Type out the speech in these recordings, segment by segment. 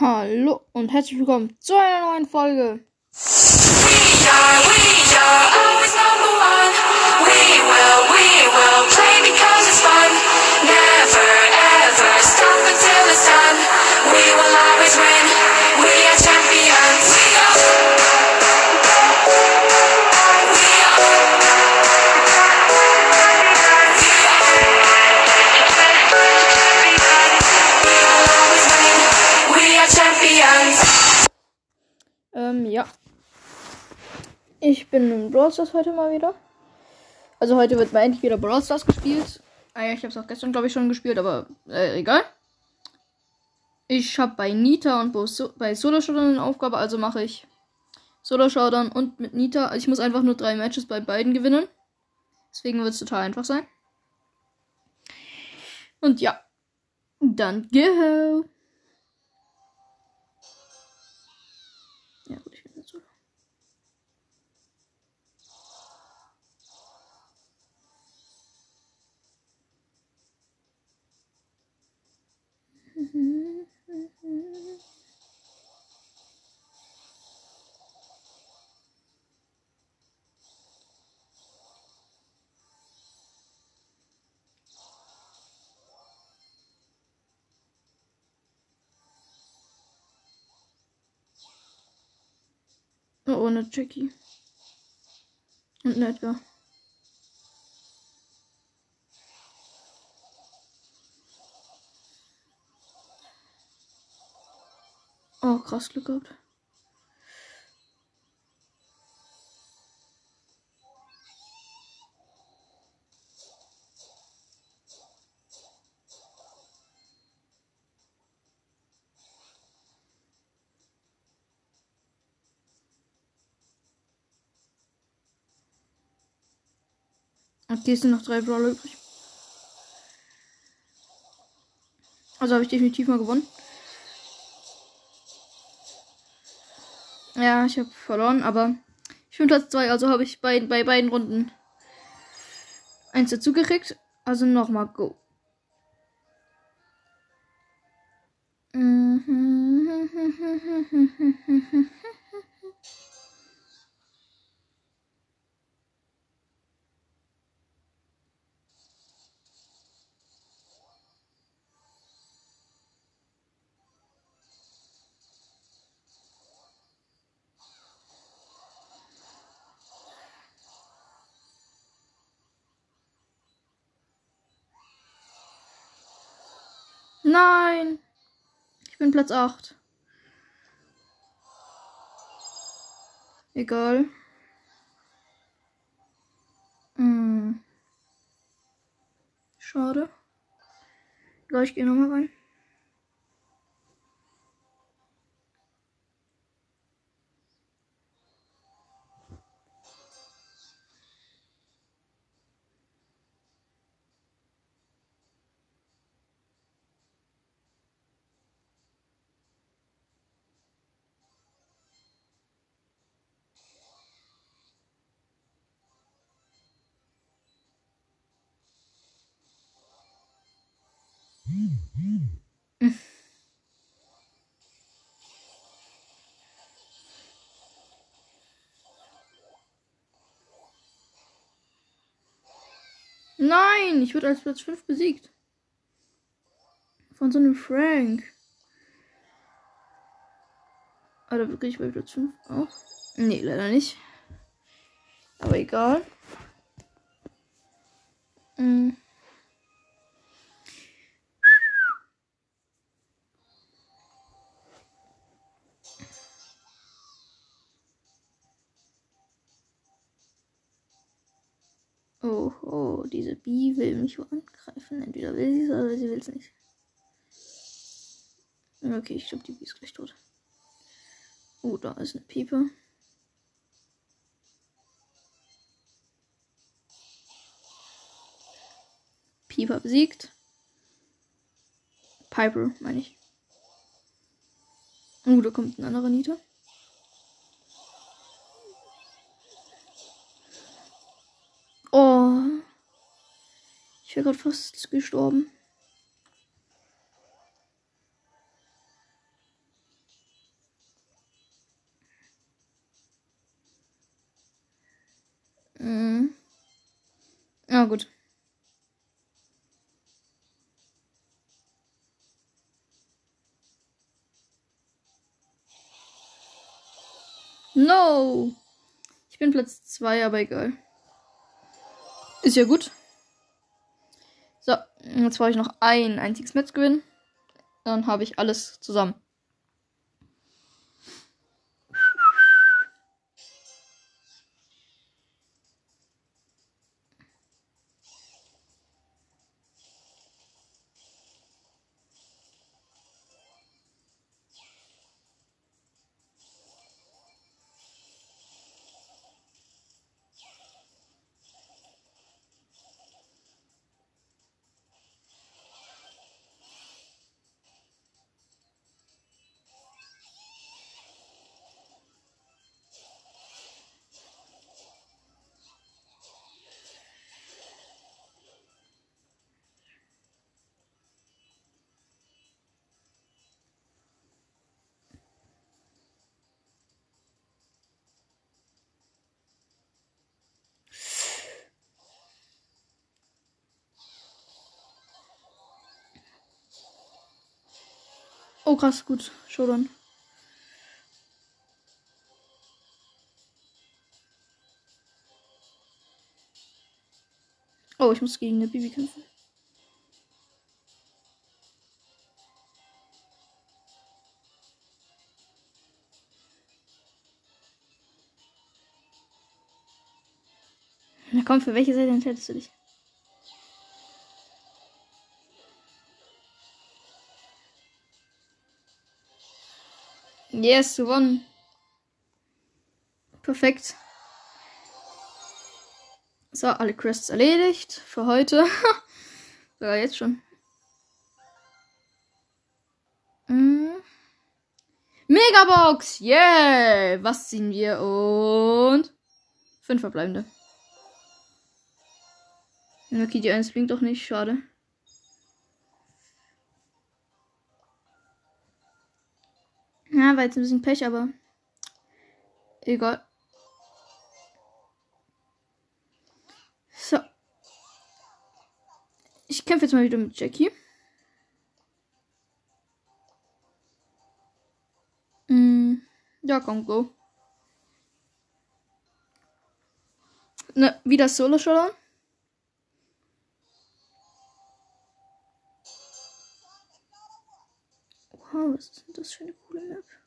Hallo und herzlich willkommen zu einer neuen Folge. Never ever stop until it's done. We will always win. We are champions. Ich bin in Brawl Stars heute mal wieder. Also heute wird mal endlich wieder Brawl Stars gespielt. Ah ja, ich habe es auch gestern, glaube ich, schon gespielt, aber äh, egal. Ich habe bei Nita und bei So- bei Solo Showdown eine Aufgabe, also mache ich Solo Showdown und mit Nita. Also ich muss einfach nur drei Matches bei beiden gewinnen. Deswegen wird es total einfach sein. Und ja, dann go. Oh, ohne Jackie. Und ein Edgar. Oh, krass Glück gehabt. Okay, es sind noch drei Brawler übrig. Also habe ich definitiv mal gewonnen. Ja, ich habe verloren, aber ich bin Platz 2, also habe ich bei, bei beiden Runden eins dazu gekriegt. Also nochmal go. Nein! Ich bin Platz 8. Egal. Hm. Schade. Egal, ich gehe nochmal rein. Nein, ich wurde als Platz 5 besiegt. Von so einem Frank. Oder wirklich bei Platz 5 auch? Nee, leider nicht. Aber egal. Mm. Oh, oh, diese Bee will mich angreifen. Entweder will sie es oder sie will es nicht. Okay, ich glaube, die Bee ist gleich tot. Oh, da ist eine Pieper. Pieper besiegt. Piper, meine ich. Oh, da kommt ein anderer Nita. Ich wäre gerade fast gestorben. Mhm. Ah, gut. No! Ich bin Platz 2, aber egal. Ist ja gut. So, jetzt brauche ich noch ein einziges Match gewinnen. Dann habe ich alles zusammen. Oh, krass, gut. Showdown. Oh, ich muss gegen eine Bibi kämpfen. Na komm, für welche Seite entscheidest du dich? Yes, gewonnen. Perfekt. So, alle Quests erledigt für heute. Sogar jetzt schon. Mm. Megabox! Yeah! Was ziehen wir? Und. Fünf verbleibende. Okay, die 1 blinkt doch nicht. Schade. War jetzt ein bisschen Pech, aber. Egal. So. Ich kämpfe jetzt mal wieder mit Jackie. Mm, ja, komm, go. Ne, wieder Solo Showdown. Wow, was ist denn das für eine coole Map?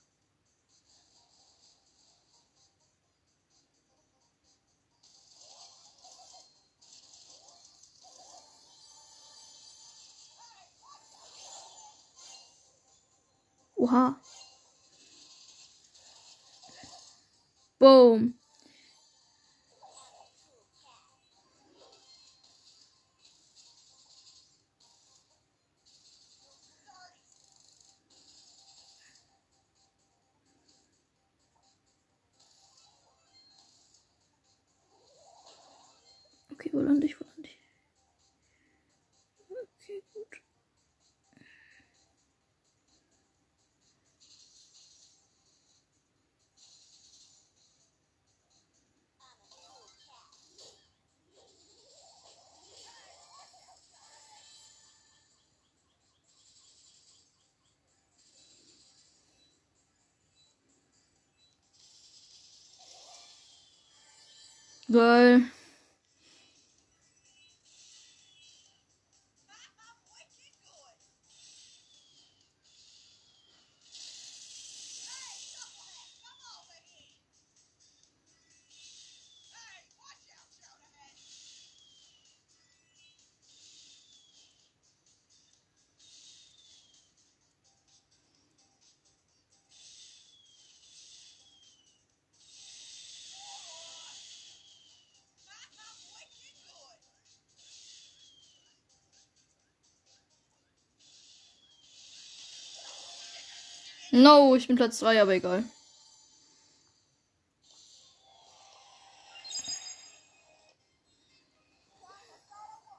Oha. Boom. Okay, wo lande ich, wo Geil. No, ich bin Platz 2, aber egal.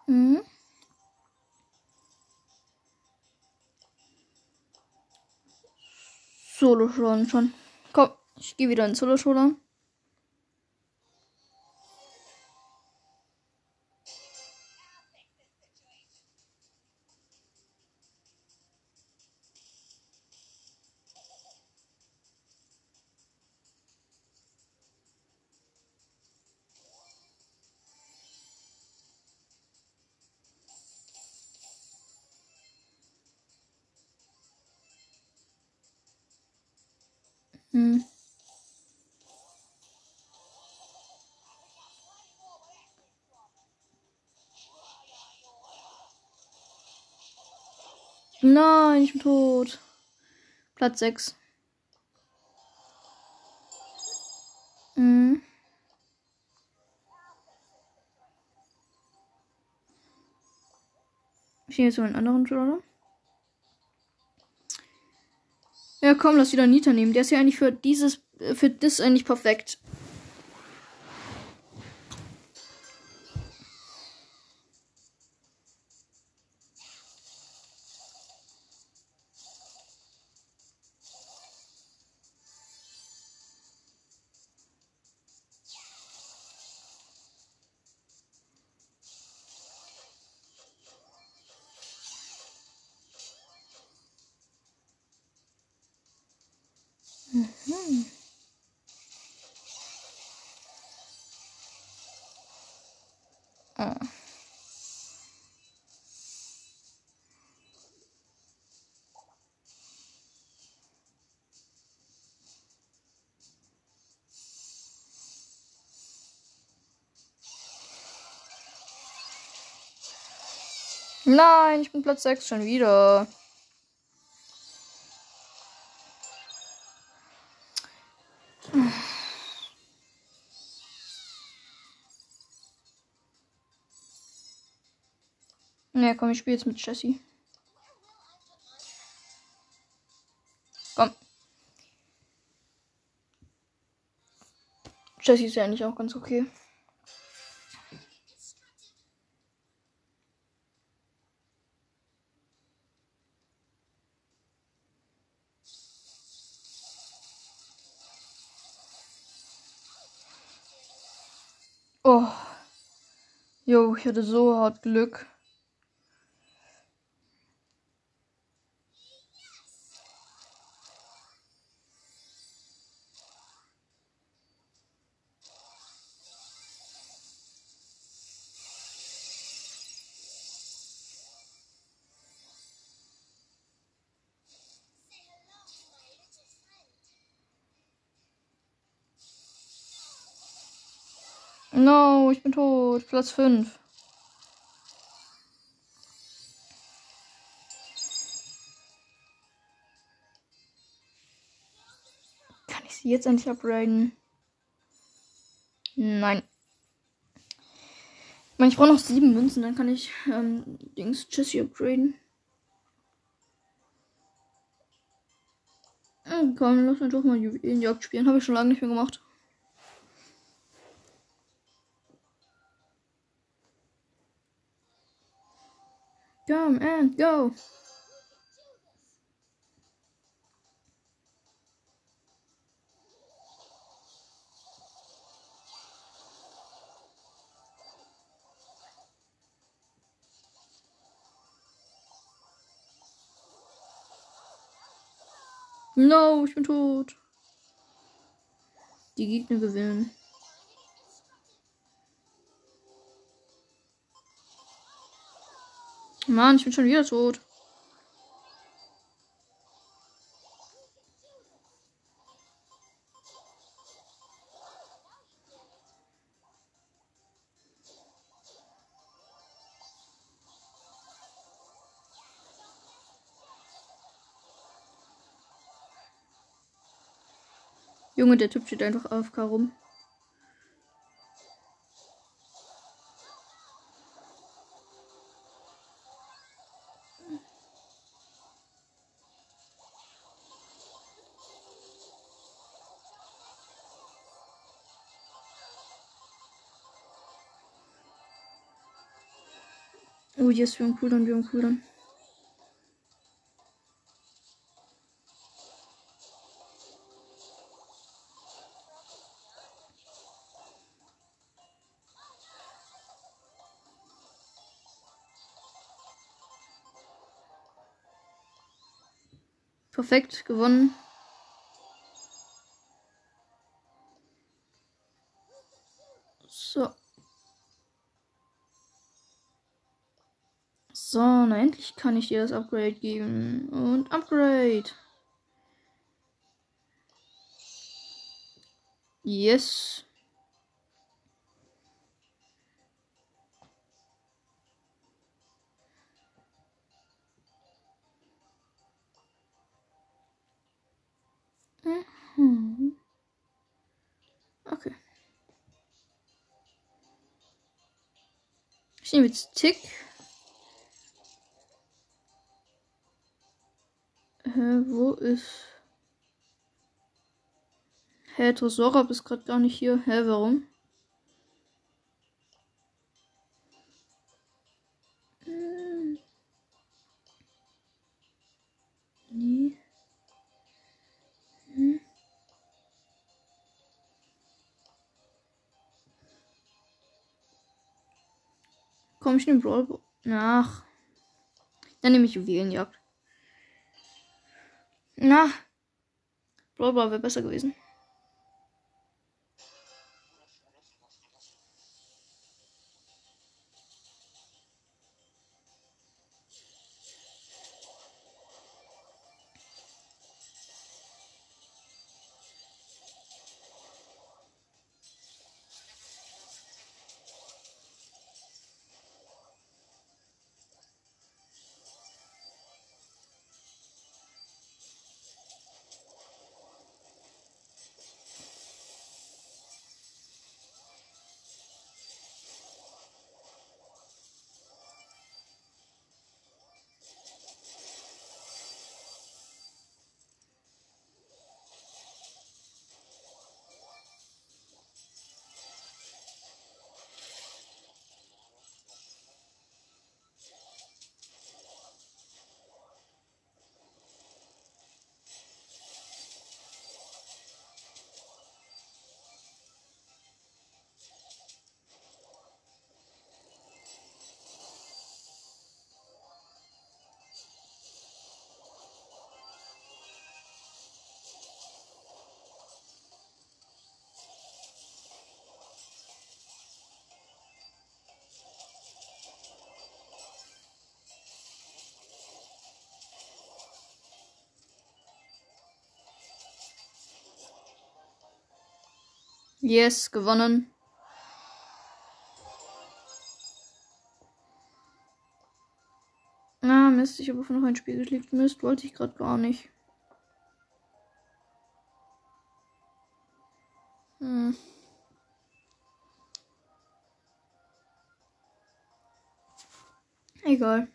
Mhm. Solo schon schon. Komm, ich gehe wieder in Solo Showdown. Nein, ich bin tot. Platz 6. Mhm. Ich nehme jetzt mal einen anderen Brawler. Ja, komm, lass wieder Nita nehmen. Der ist ja eigentlich für dieses, äh, für das eigentlich perfekt. Ah. Nein, ich bin Platz 6 schon wieder. Ne, komm, ich spiele jetzt mit Jessie. Komm. Jessie ist ja eigentlich auch ganz okay. Oh. Jo, ich hatte so hart Glück. No, ich bin tot. Platz 5. Kann ich sie jetzt endlich upgraden? Nein. Ich meine, ich brauche noch sieben Münzen, dann kann ich ähm, Dings Jessie upgraden. Oh, komm, lass uns doch mal Juwelenjagd spielen. Habe ich schon lange nicht mehr gemacht. Come and go. No, ich bin tot. Die Gegner gewinnen. Mann, ich bin schon wieder tot. Junge, der Typ steht einfach auf rum. Oh, yes, wir haben Cooldown, wir haben Cooldown. Perfekt, gewonnen. Na endlich kann ich dir das Upgrade geben. Und Upgrade. Yes. Mhm. Okay. Ich nehme jetzt Tick. Wo ist. Hä, Tresorab ist gerade gar nicht hier. Hä, warum? Hm. Nee. Hm. Komm ich in den Brawl? Nach. Dann nehme ich Juwelenjagd. Na. Brawl Ball wäre besser gewesen. Yes, gewonnen. Ah, Mist, ich habe auf noch ein Spiel geklickt. Mist, wollte ich gerade gar nicht. Hm. Egal.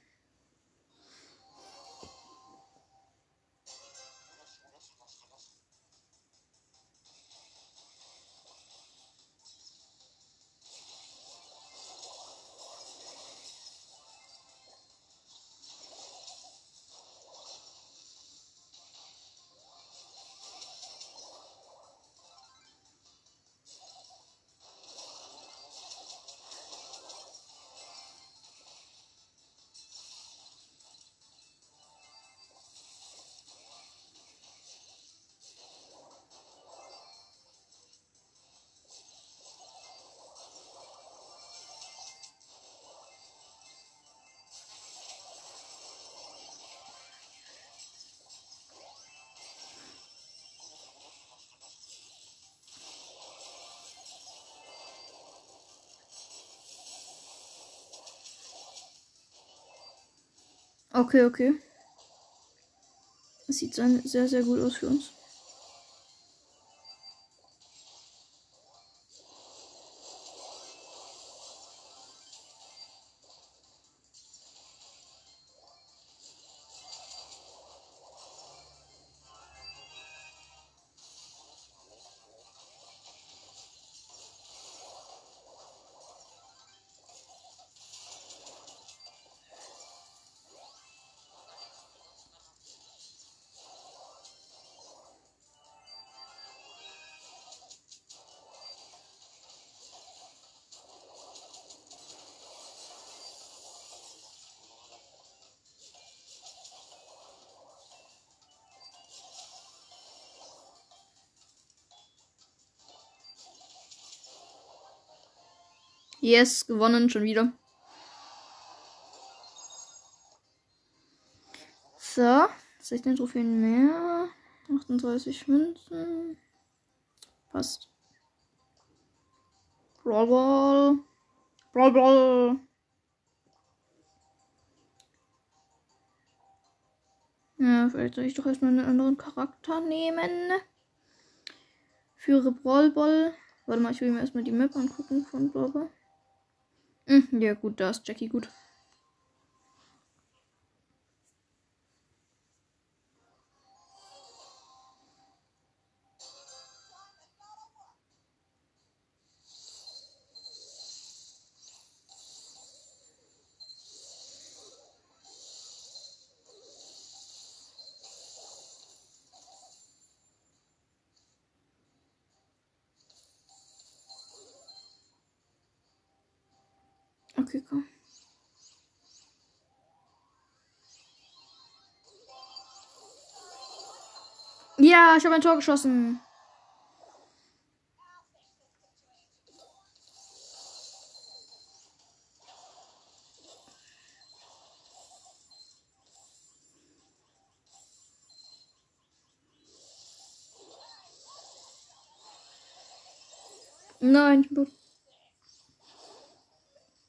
Okay, okay. Das sieht sehr, sehr, gut aus für uns. Yes, gewonnen schon wieder. So, 16 Trophäen mehr. 38 Münzen. Passt. Brawl Ball. Brawl Ball. Ja, vielleicht soll ich doch erstmal einen anderen Charakter nehmen. Führe Brawl Ball. Warte mal, ich will mir erstmal die Map angucken von Brawl Ball. Hm, ja, gut, da ist Jackie gut. Komm. Ja, ich habe ein Tor geschossen. Nein, ich bin.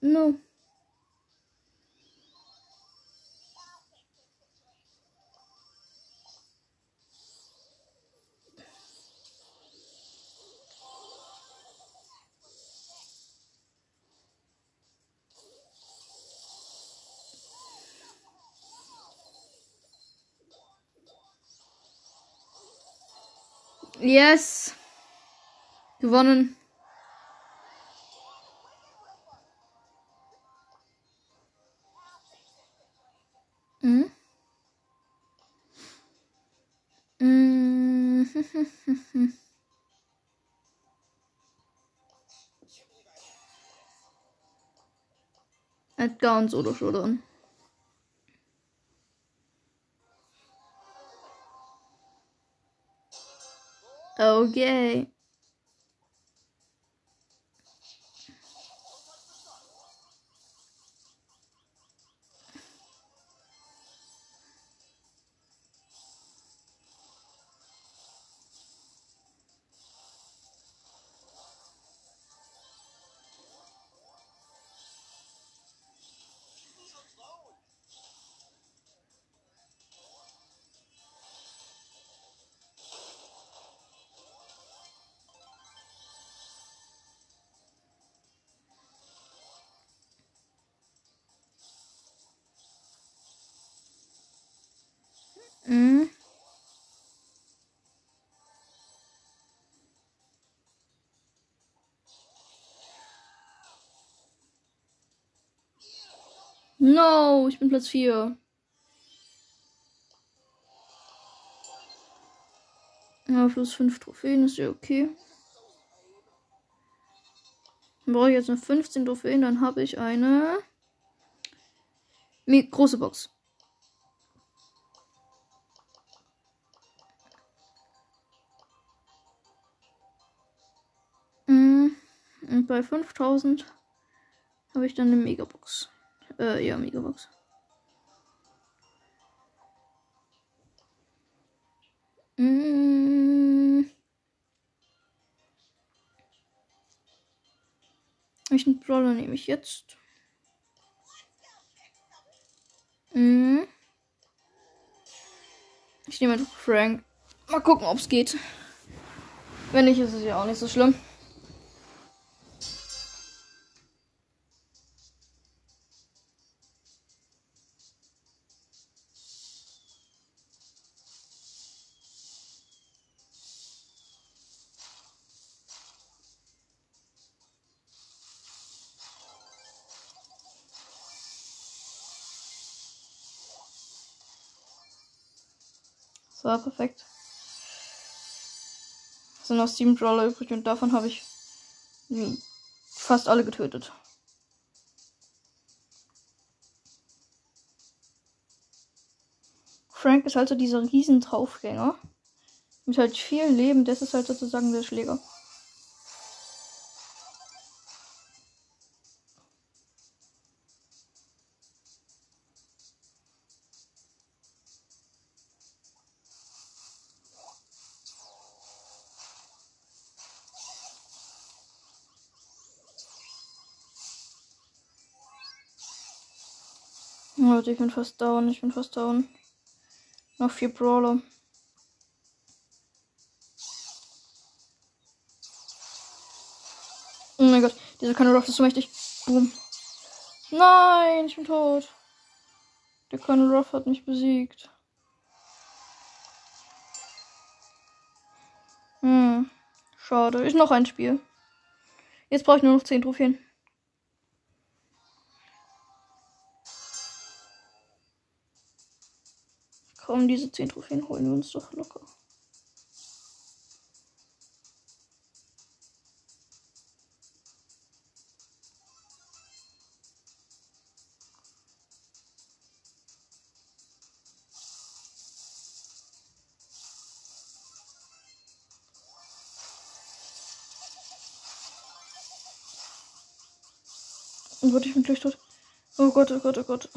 No. Yes. Gewonnen. Und Solo Showdown. Okay. Mhm. No, ich bin Platz 4. Ja, plus 5 Trophäen ist ja okay. Dann brauche ich jetzt noch 15 Trophäen, dann habe ich eine große Box. Bei 5000 habe ich dann eine Megabox. Äh, ja, Megabox. Mm. Welchen Brawler nehme ich jetzt? Mm. Ich nehme Frank. Mal gucken, ob es geht. Wenn nicht, ist es ja auch nicht so schlimm. So, perfekt. Es sind noch sieben Brawler übrig und davon habe ich fast alle getötet. Frank ist halt so dieser riesen Draufgänger. Mit halt viel Leben, das ist halt sozusagen der Schläger. Leute, ich bin fast down. Ich bin fast down. Noch vier Brawler. Oh mein Gott, dieser Ruff ist so mächtig. Boom. Nein, ich bin tot. Der Colonel Ruff hat mich besiegt. Hm. Schade. Ist noch ein Spiel. Jetzt brauche ich nur noch 10 Trophäen. Komm, diese 10 Trophäen holen wir uns doch locker. Oh Gott, ich bin gleich tot. Oh Gott, oh Gott, oh Gott.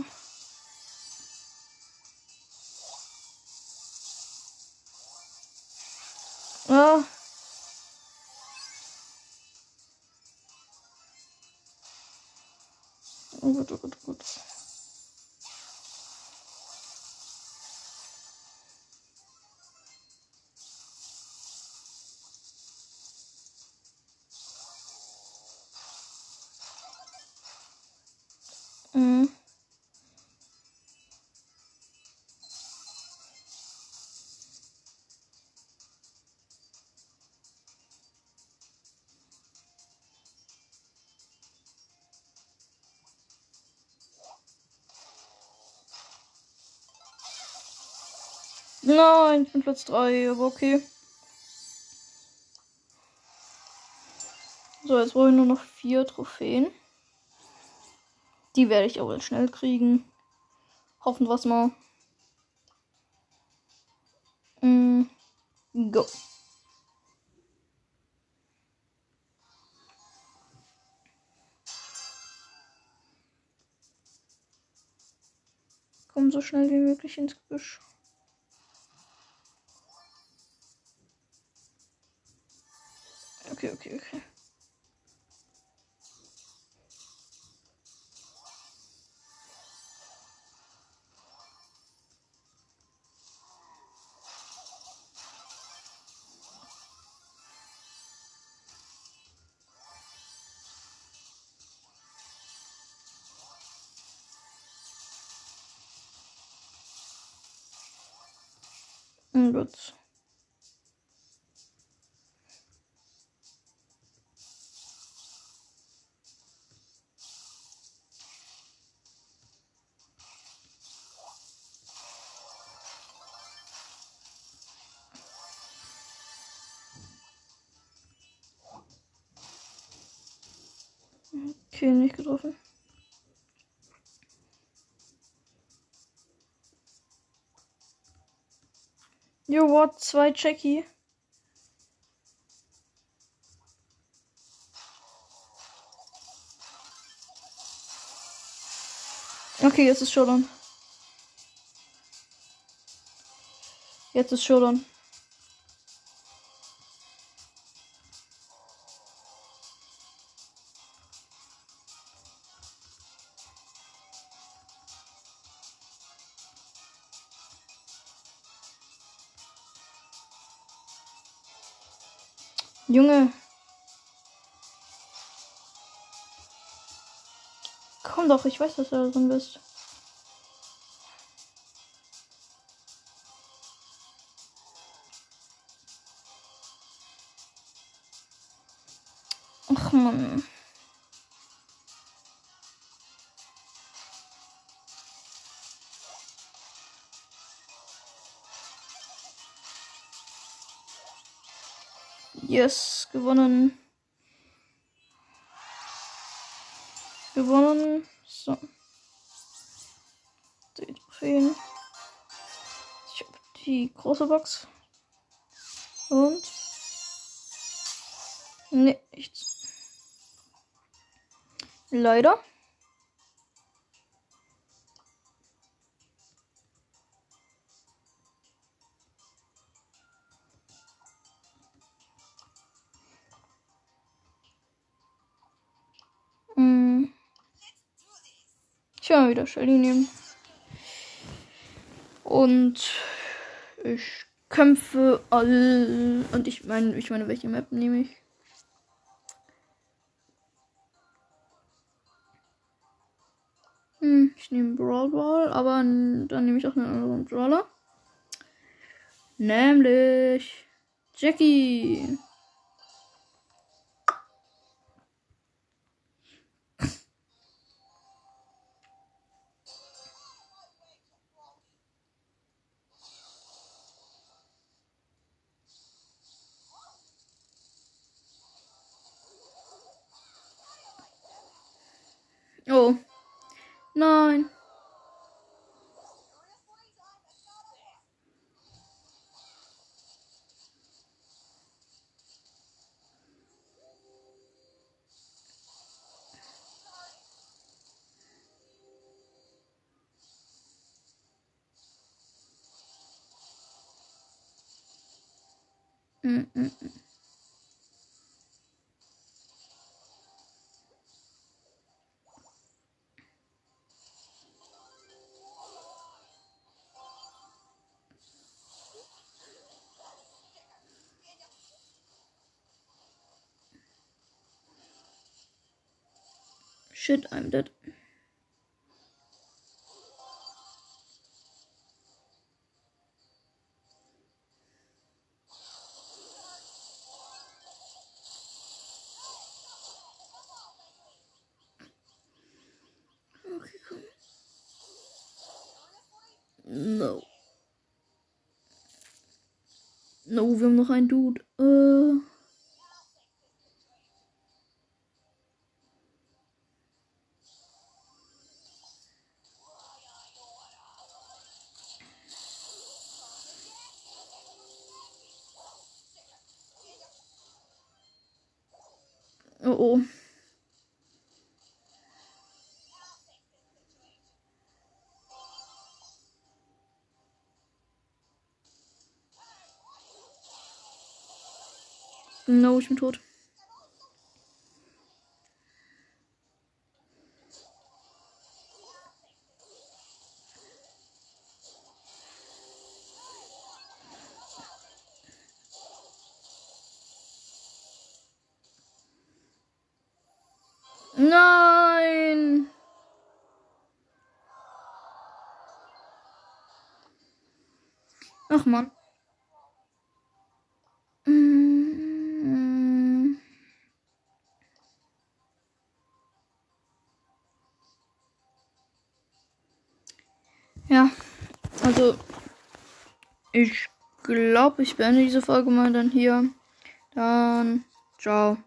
Nein, ich bin Platz 3, aber okay. So, jetzt brauche ich nur noch vier Trophäen. Die werde ich aber schnell kriegen. Hoffen wir es mal. Mm, go. Komm so schnell wie möglich ins Gebüsch. Okay, okay, okay. Oh Okay, nicht getroffen. Yo, what? Zwei Jackie. Okay, jetzt ist Showdown. Jetzt ist Showdown. Komm doch, ich weiß, dass du da drin bist. Ach man. Yes, gewonnen. Gewonnen. So. Die. Ich habe die große Box. Und. Nee, nichts. Leider. Mal wieder Shelly nehmen. Und ich kämpfe all. Und ich meine, ich meine, welche Map nehme ich? Hm, ich nehme Brawl Ball, aber dann nehme ich auch einen anderen Brawler. Nämlich Jackie. Mm, mm, mm. Shit, I'm dead. Wir haben noch einen Dude. Äh. Oh oh. No, ich bin tot. Nein! Ach man. Ich glaube, ich beende diese Folge mal dann hier. Dann ciao.